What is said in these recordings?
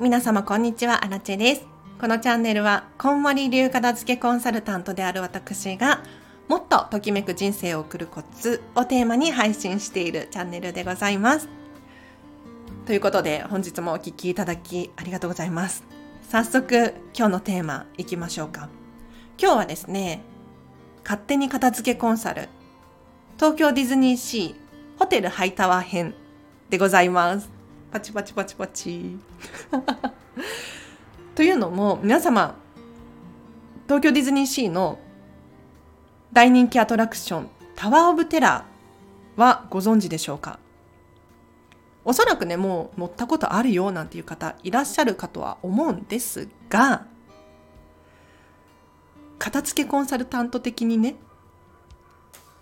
皆様こんにちは、アラチェです。このチャンネルは、こんまり流片付けコンサルタントである私が、もっとときめく人生を送るコツをテーマに配信しているチャンネルでございます。ということで、本日もお聴きいただきありがとうございます。早速、今日のテーマいきましょうか。今日はですね、勝手に片付けコンサル、東京ディズニーシーホテルハイタワー編でございます。パチパチパチパチ。というのも皆様東京ディズニーシーの大人気アトラクションタワー・オブ・テラーはご存知でしょうか？おそらくねもう乗ったことあるよなんていう方いらっしゃるかとは思うんですが片付けコンサルタント的にね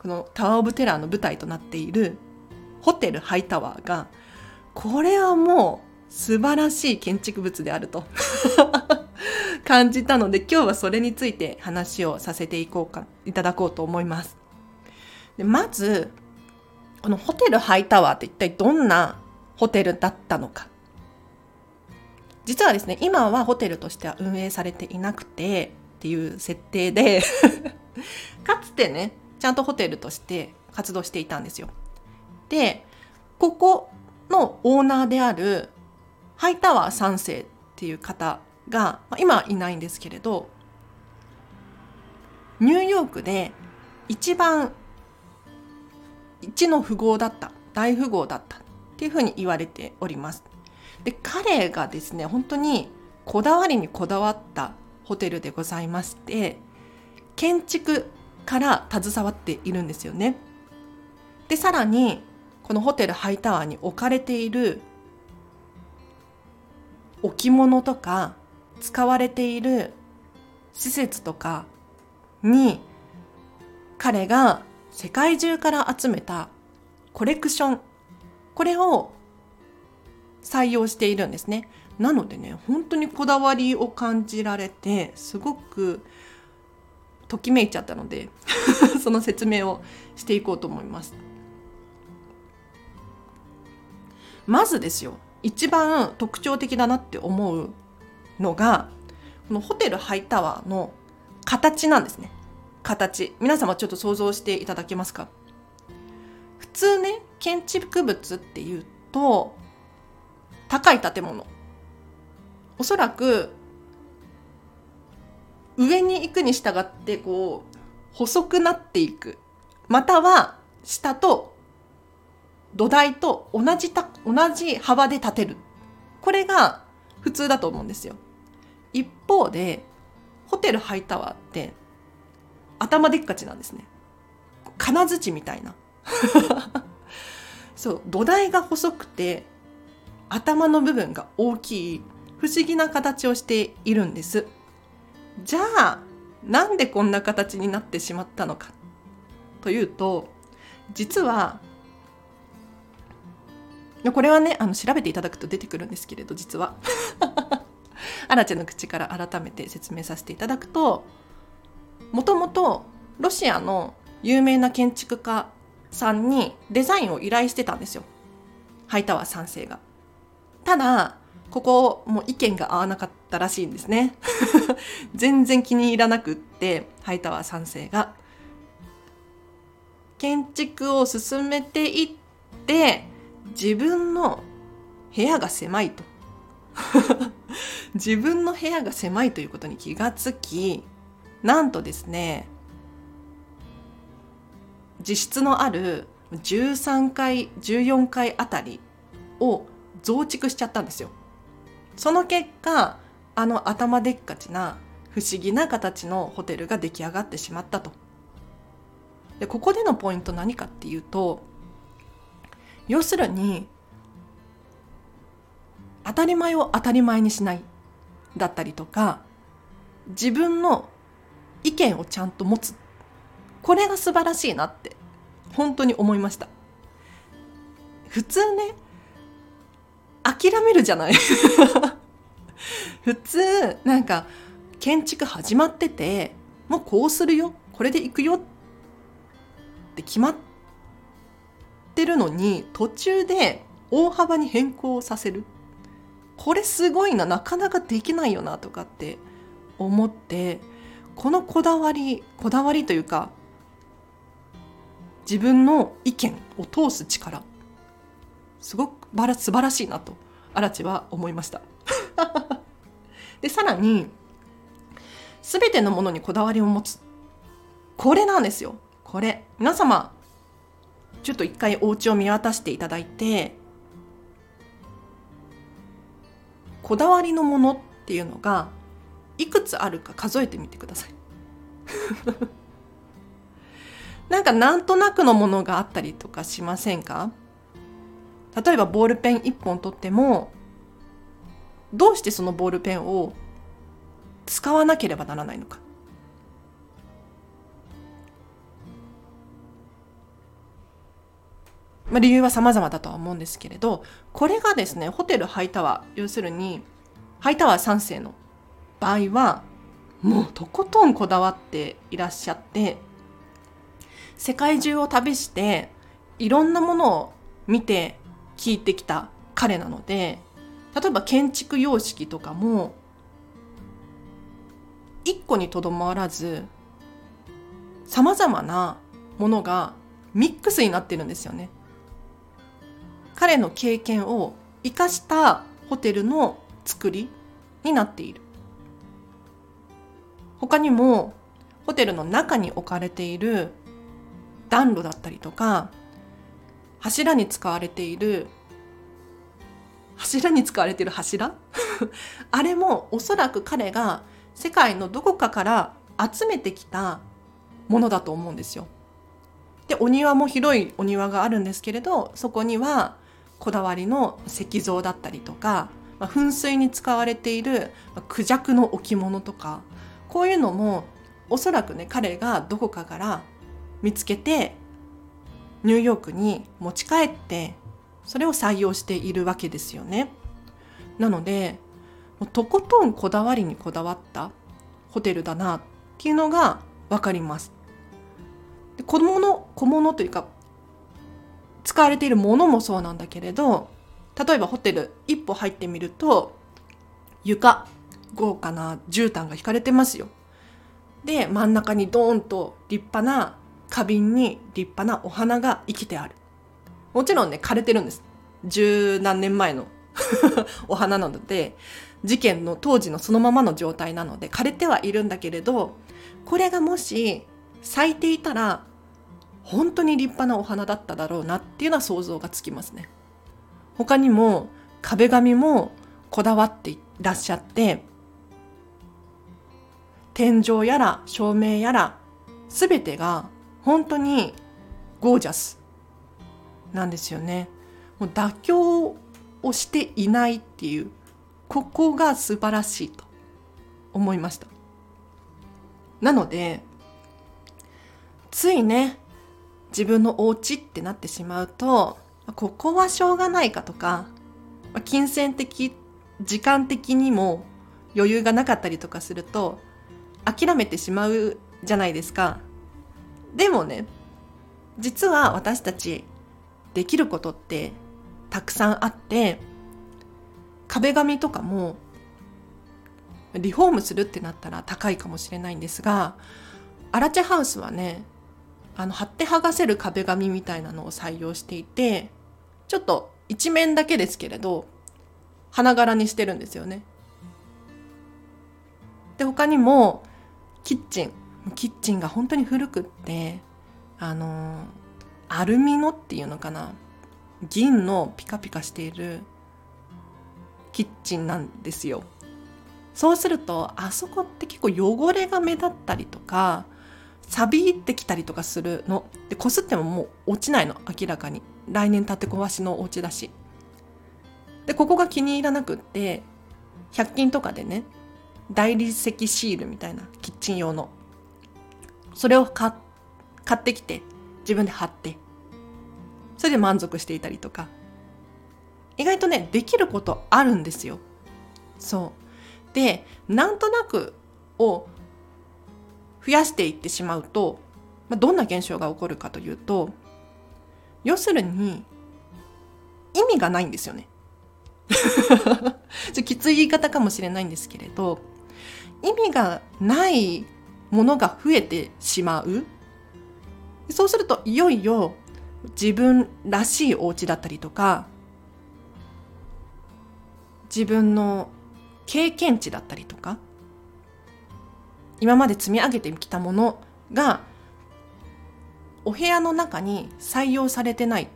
このタワー・オブ・テラーの舞台となっているホテルハイタワーがこれはもう素晴らしい建築物であると。感じたので今日はそれについて話をさせていこうかいただこうと思います。でまずこのホテルハイタワーって一体どんなホテルだったのか。実はですね今はホテルとしては運営されていなくてっていう設定で かつてねちゃんとホテルとして活動していたんですよ。でここのオーナーであるハイタワー3世っていう方が、まあ、今いないんですけれどニューヨークで一番一の富豪だった大富豪だったっていうふうに言われております。で彼がですね本当にこだわりにこだわったホテルでございまして建築から携わっているんですよね。でさらにこのホテルハイタワーに置かれている置物とか使われている施設とかに彼が世界中から集めたコレクション。これを採用しているんですね。なのでね本当にこだわりを感じられてすごくときめいちゃったので その説明をしていこうと思います。まずですよ一番特徴的だなって思うのがこのホテルハイタワーの形なんですね。形。皆様ちょっと想像していただけますか？普通ね建築物っていうと高い建物。おそらく上に行くに従ってこう細くなっていく。または下と土台と同じた同じ幅で立てる。これが普通だと思うんですよ。一方でホテルハイタワーって頭でっかちなんですね。金槌みたいな。そう。土台が細くて頭の部分が大きい不思議な形をしているんです。じゃあなんでこんな形になってしまったのかというと実はこれはねあの調べていただくと出てくるんですけれど実は アラチェの口から改めて説明させていただくともともとロシアの有名な建築家さんにデザインを依頼してたんですよハイタワー3世が。ただここもう意見が合わなかったらしいんですね 全然気に入らなくってハイタワー3世が。建築を進めていって自分の部屋が狭いと。自分の部屋が狭いということに気がつきなんとですね自室のある13階14階あたりを増築しちゃったんですよ。その結果あの頭でっかちな不思議な形のホテルが出来上がってしまったと。でここでのポイント何かっていうと要するに当たり前を当たり前にしないだったりとか自分の意見をちゃんと持つ。これが素晴らしいなって本当に思いました。普通ね諦めるじゃない。普通なんか建築始まっててもうこうするよこれで行くよって決まってるのに途中で大幅に変更させる。これすごいななかなかできないよなとかって思ってこのこだわりこだわりというか自分の意見を通す力すごくバラ素晴らしいなと荒地は思いました。でさらに全てのものにこだわりを持つ。これなんですよ。これ。皆様ちょっと一回お家を見渡していただいてこだわりのものっていうのがいくつあるか数えてみてください。なんかなんとなくのものがあったりとかしませんか？例えばボールペン1本取ってもどうしてそのボールペンを使わなければならないのか。まあ、理由は様々だとは思うんですけれどこれがですねホテルハイタワー要するにハイタワー3世の場合はもうとことんこだわっていらっしゃって世界中を旅していろんなものを見て聞いてきた彼なので例えば建築様式とかも一個にとどまらずさまざまなものがミックスになってるんですよね。彼の経験を生かしたホテルの作りになっている。他にもホテルの中に置かれている暖炉だったりとか柱に使われている柱に使われている柱？あれもおそらく彼が世界のどこかから集めてきたものだと思うんですよ。でお庭も広いお庭があるんですけれどそこにはこだわりの石像だったりとか、まあ、噴水に使われているクジャクの置物とかこういうのもおそらくね彼がどこかから見つけてニューヨークに持ち帰ってそれを採用しているわけですよね。なのでとことんこだわりにこだわったホテルだなっていうのが分かります。で小物小物というか使われているものもそうなんだけれど例えばホテル一歩入ってみると床豪華な絨毯が引かれてますよ。で真ん中にドーンと立派な花瓶に立派なお花が生きてある。もちろんね枯れてるんです。十何年前の お花なので事件の当時のそのままの状態なので枯れてはいるんだけれどこれがもし咲いていたら本当に立派なお花だっただろうなっていうのは想像がつきますね。他にも壁紙もこだわっていらっしゃって天井やら照明やら全てが本当にゴージャスなんですよね。もう妥協をしていないっていうここが素晴らしいと思いました。なのでついね自分のお家ってなってしまうとここはしょうがないかとか金銭的時間的にも余裕がなかったりとかすると諦めてしまうじゃないですか。でもね実は私たちできることってたくさんあって壁紙とかもリフォームするってなったら高いかもしれないんですがアラチェハウスはねあの貼って剥がせる壁紙みたいなのを採用していてちょっと一面だけですけれど花柄にしてるんですよね。で他にもキッチンキッチンが本当に古くってあのアルミのっていうのかな銀のピカピカしているキッチンなんですよ。そうするとあそこって結構汚れが目立ったりとか錆びってきたりとかするの。でこすってももう落ちないの。明らかに。来年建て壊しのお家だし。でここが気に入らなくって100均とかでね大理石シールみたいなキッチン用の。それを買ってきて自分で貼って。それで満足していたりとか。意外とねできることあるんですよ。そう。でなんとなくを増やしていってしまうと、まあ、どんな現象が起こるかというと要するに意味がないんですよね。ちょきつい言い方かもしれないんですけれど意味がないものが増えてしまう。そうするといよいよ自分らしいお家だったりとか自分の経験値だったりとか今まで積み上げてきたものがお部屋の中に採用されてない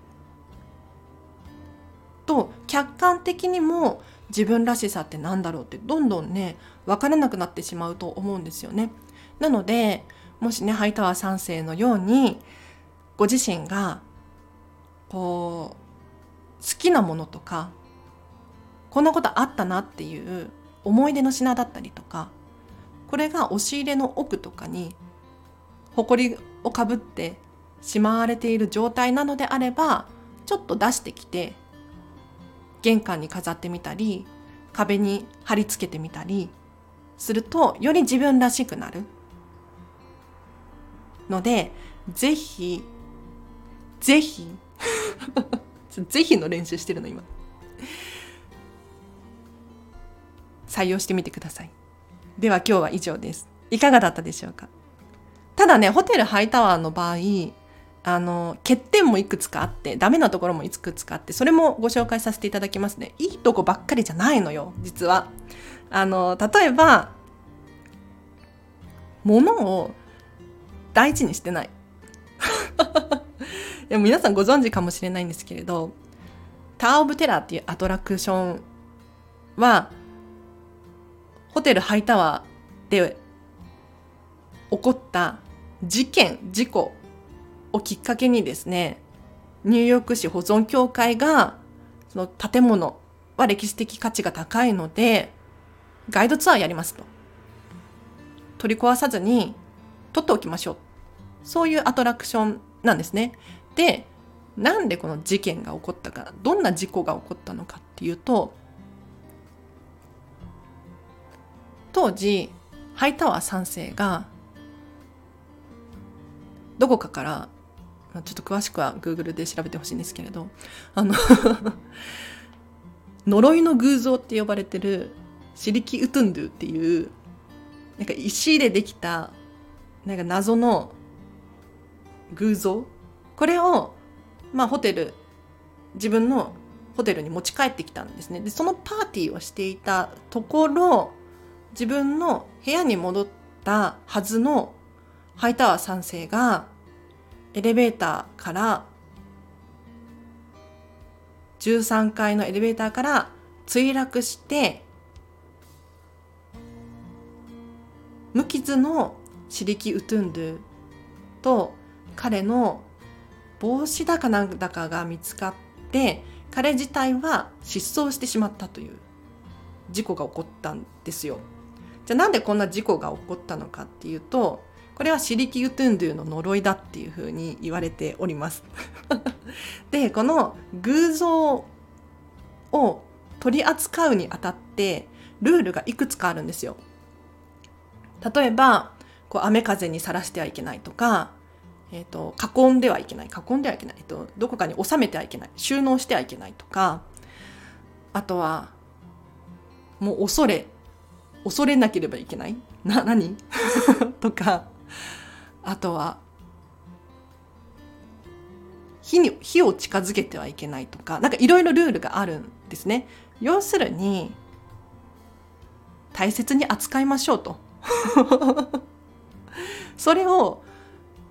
と客観的にも自分らしさってなんだろうってどんどんね分からなくなってしまうと思うんですよね。なのでもしねハイタワー3世のようにご自身がこう好きなものとかこんなことあったなっていう思い出の品だったりとかこれが押し入れの奥とかに埃をかぶってしまわれている状態なのであればちょっと出してきて玄関に飾ってみたり壁に貼り付けてみたりするとより自分らしくなる。のでぜひぜひ ぜひの練習してるの今。採用してみてください。では今日は以上です。いかがだったでしょうか？ただねホテルハイタワーの場合あの欠点もいくつかあってダメなところもいくつかあってそれもご紹介させていただきますね。いいとこばっかりじゃないのよ実は。あの例えば物を大事にしてない。でも皆さんご存知かもしれないんですけれどター・オブ・テラーっていうアトラクションはホテルハイタワーで起こった事件事故をきっかけにですねニューヨーク市保存協会がその建物は歴史的価値が高いのでガイドツアーやりますと。取り壊さずに取っておきましょう。そういうアトラクションなんですね。でなんでこの事件が起こったかどんな事故が起こったのかっていうと当時ハイタワー3世がどこかからちょっと詳しくは Google で調べてほしいんですけれどあの 呪いの偶像って呼ばれてるシリキ・ウトゥンドゥっていうなんか石でできたなんか謎の偶像？これをまあホテル自分のホテルに持ち帰ってきたんですね。でそのパーティーをしていたところ自分の部屋に戻ったはずのハイタワー3世がエレベーターから13階のエレベーターから墜落して無傷のシリキ・ウトゥンドゥと彼の帽子だかなんだかが見つかって彼自体は失踪してしまったという事故が起こったんですよ。じゃあなんでこんな事故が起こったのかっていうとこれはシリキ・ウトゥンドゥの呪いだっていうふうに言われております。でこの偶像を取り扱うにあたってルールがいくつかあるんですよ。例えばこう雨風にさらしてはいけないとか、えーと、囲んではいけない囲んではいけない、えーと、どこかに収めてはいけない収納してはいけないとかあとはもう恐れ恐れなければいけない。な何？とかあとは火に火を近づけてはいけないとかなんかいろいろルールがあるんですね。要するに大切に扱いましょうと。それを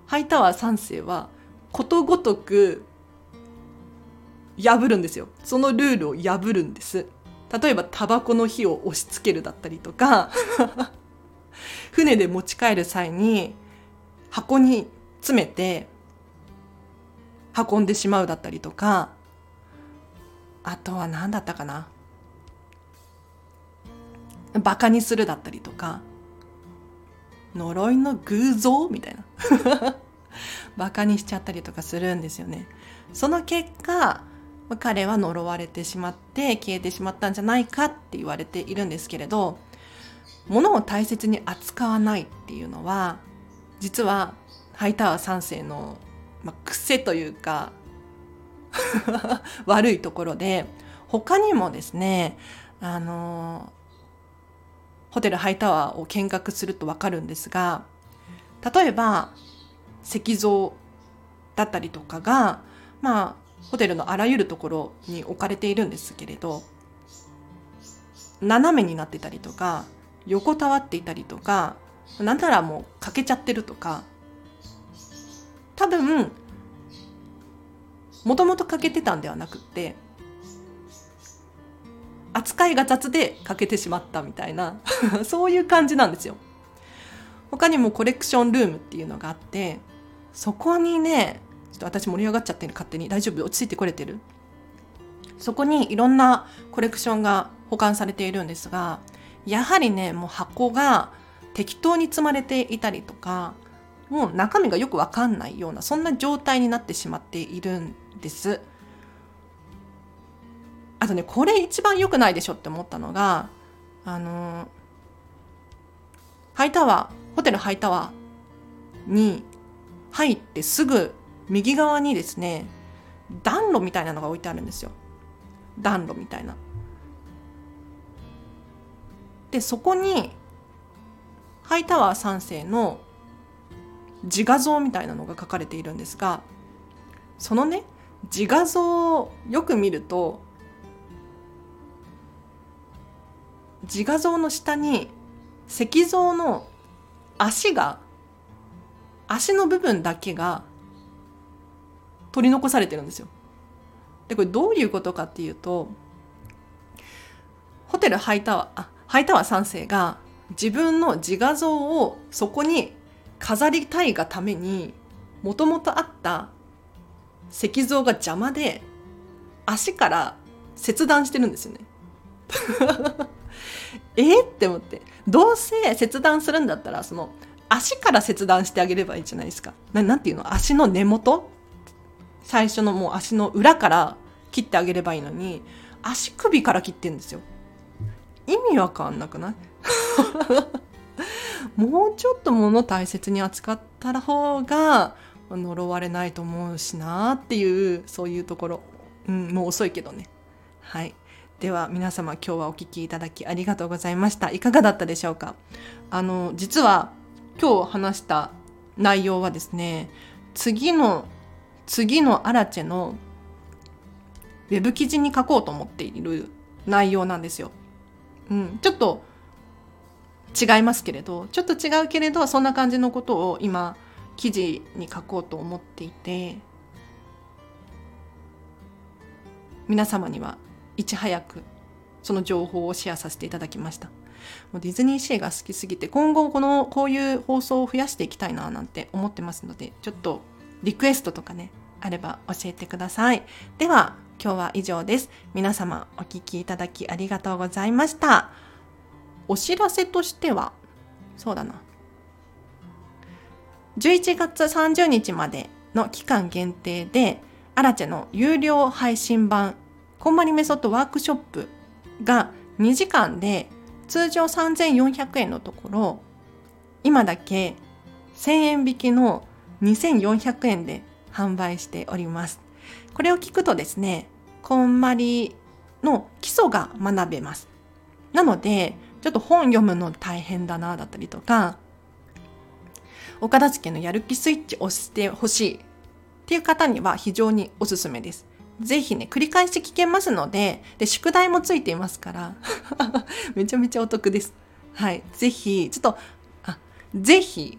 ハイタワー3世はことごとく破るんですよ。そのルールを破るんです。例えばタバコの火を押し付けるだったりとか 船で持ち帰る際に箱に詰めて運んでしまうだったりとかあとは何だったかな。バカにするだったりとか呪いの偶像みたいな。バカにしちゃったりとかするんですよね。その結果彼は呪われてしまって消えてしまったんじゃないかって言われているんですけれど物を大切に扱わないっていうのは実はハイタワー3世の、まあ、癖というか 悪いところで他にもですねあのホテルハイタワーを見学すると分かるんですが例えば石像だったりとかがまあホテルのあらゆるところに置かれているんですけれど斜めになってたりとか横たわっていたりとかなんならもう欠けちゃってるとか多分もともと欠けてたんではなくって扱いが雑で欠けてしまったみたいな そういう感じなんですよ。他にもコレクションルームっていうのがあってそこにねちょっと私盛り上がっちゃってる勝手に。大丈夫？落ち着いてこれてる？そこにいろんなコレクションが保管されているんですがやはりねもう箱が適当に積まれていたりとかもう中身がよくわかんないようなそんな状態になってしまっているんです。あとねこれ一番良くないでしょって思ったのがあのハイタワーホテルハイタワーに入ってすぐ右側にですね暖炉みたいなのが置いてあるんですよ。暖炉みたいな。でそこにハイタワー3世の自画像みたいなのが書かれているんですがそのね自画像をよく見ると自画像の下に石像の足が足の部分だけが取り残されてるんですよ。でこれどういうことかっていうとホテルハイタワーあハイタワー3世が自分の自画像をそこに飾りたいがためにもともとあった石像が邪魔で足から切断してるんですよね。えって思ってどうせ切断するんだったらその足から切断してあげればいいじゃないですか。ななんていうの？足の根元？最初のもう足の裏から切ってあげればいいのに足首から切ってんですよ。意味わかんなくない？もうちょっと物大切に扱った方が呪われないと思うしなっていうそういうところ、うん、もう遅いけどね。はい。では皆様今日はお聴きいただきありがとうございました。いかがだったでしょうか？あの実は今日話した内容はですね次の次のアラチェのウェブ記事に書こうと思っている内容なんですよ。うん、ちょっと違いますけれどちょっと違うけれどそんな感じのことを今記事に書こうと思っていて皆様にはいち早くその情報をシェアさせていただきましたもうディズニーシーが好きすぎて今後このこういう放送を増やしていきたいななんて思ってますのでちょっとリクエストとかねあれば教えてください。では今日は以上です。皆様お聴きいただきありがとうございました。お知らせとしてはそうだな。11月30日までの期間限定でアラチェの有料配信版こんまりメソッドワークショップが2時間で通常3400円のところ今だけ1000円引きの2400円で販売しておりますこれを聞くとですねこんまりの基礎が学べますなのでちょっと本読むの大変だなだったりとかお片付けのやる気スイッチ押してほしいっていう方には非常におすすめです。ぜひね、繰り返し聞けますので、で、宿題もついていますから、めちゃめちゃお得です。はい。ぜひ、ちょっと、あ、ぜひ、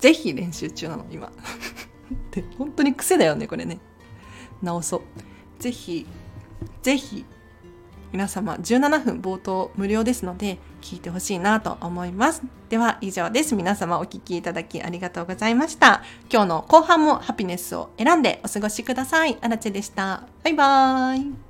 ぜひ練習中なの、今。で、本当に癖だよね、これね。直そう。ぜひ、ぜひ、皆様17分冒頭無料ですので聞いてほしいなと思います。では以上です。皆様お聴きいただきありがとうございました。今日の後半もハピネスを選んでお過ごしください。あらちでした。バイバーイ。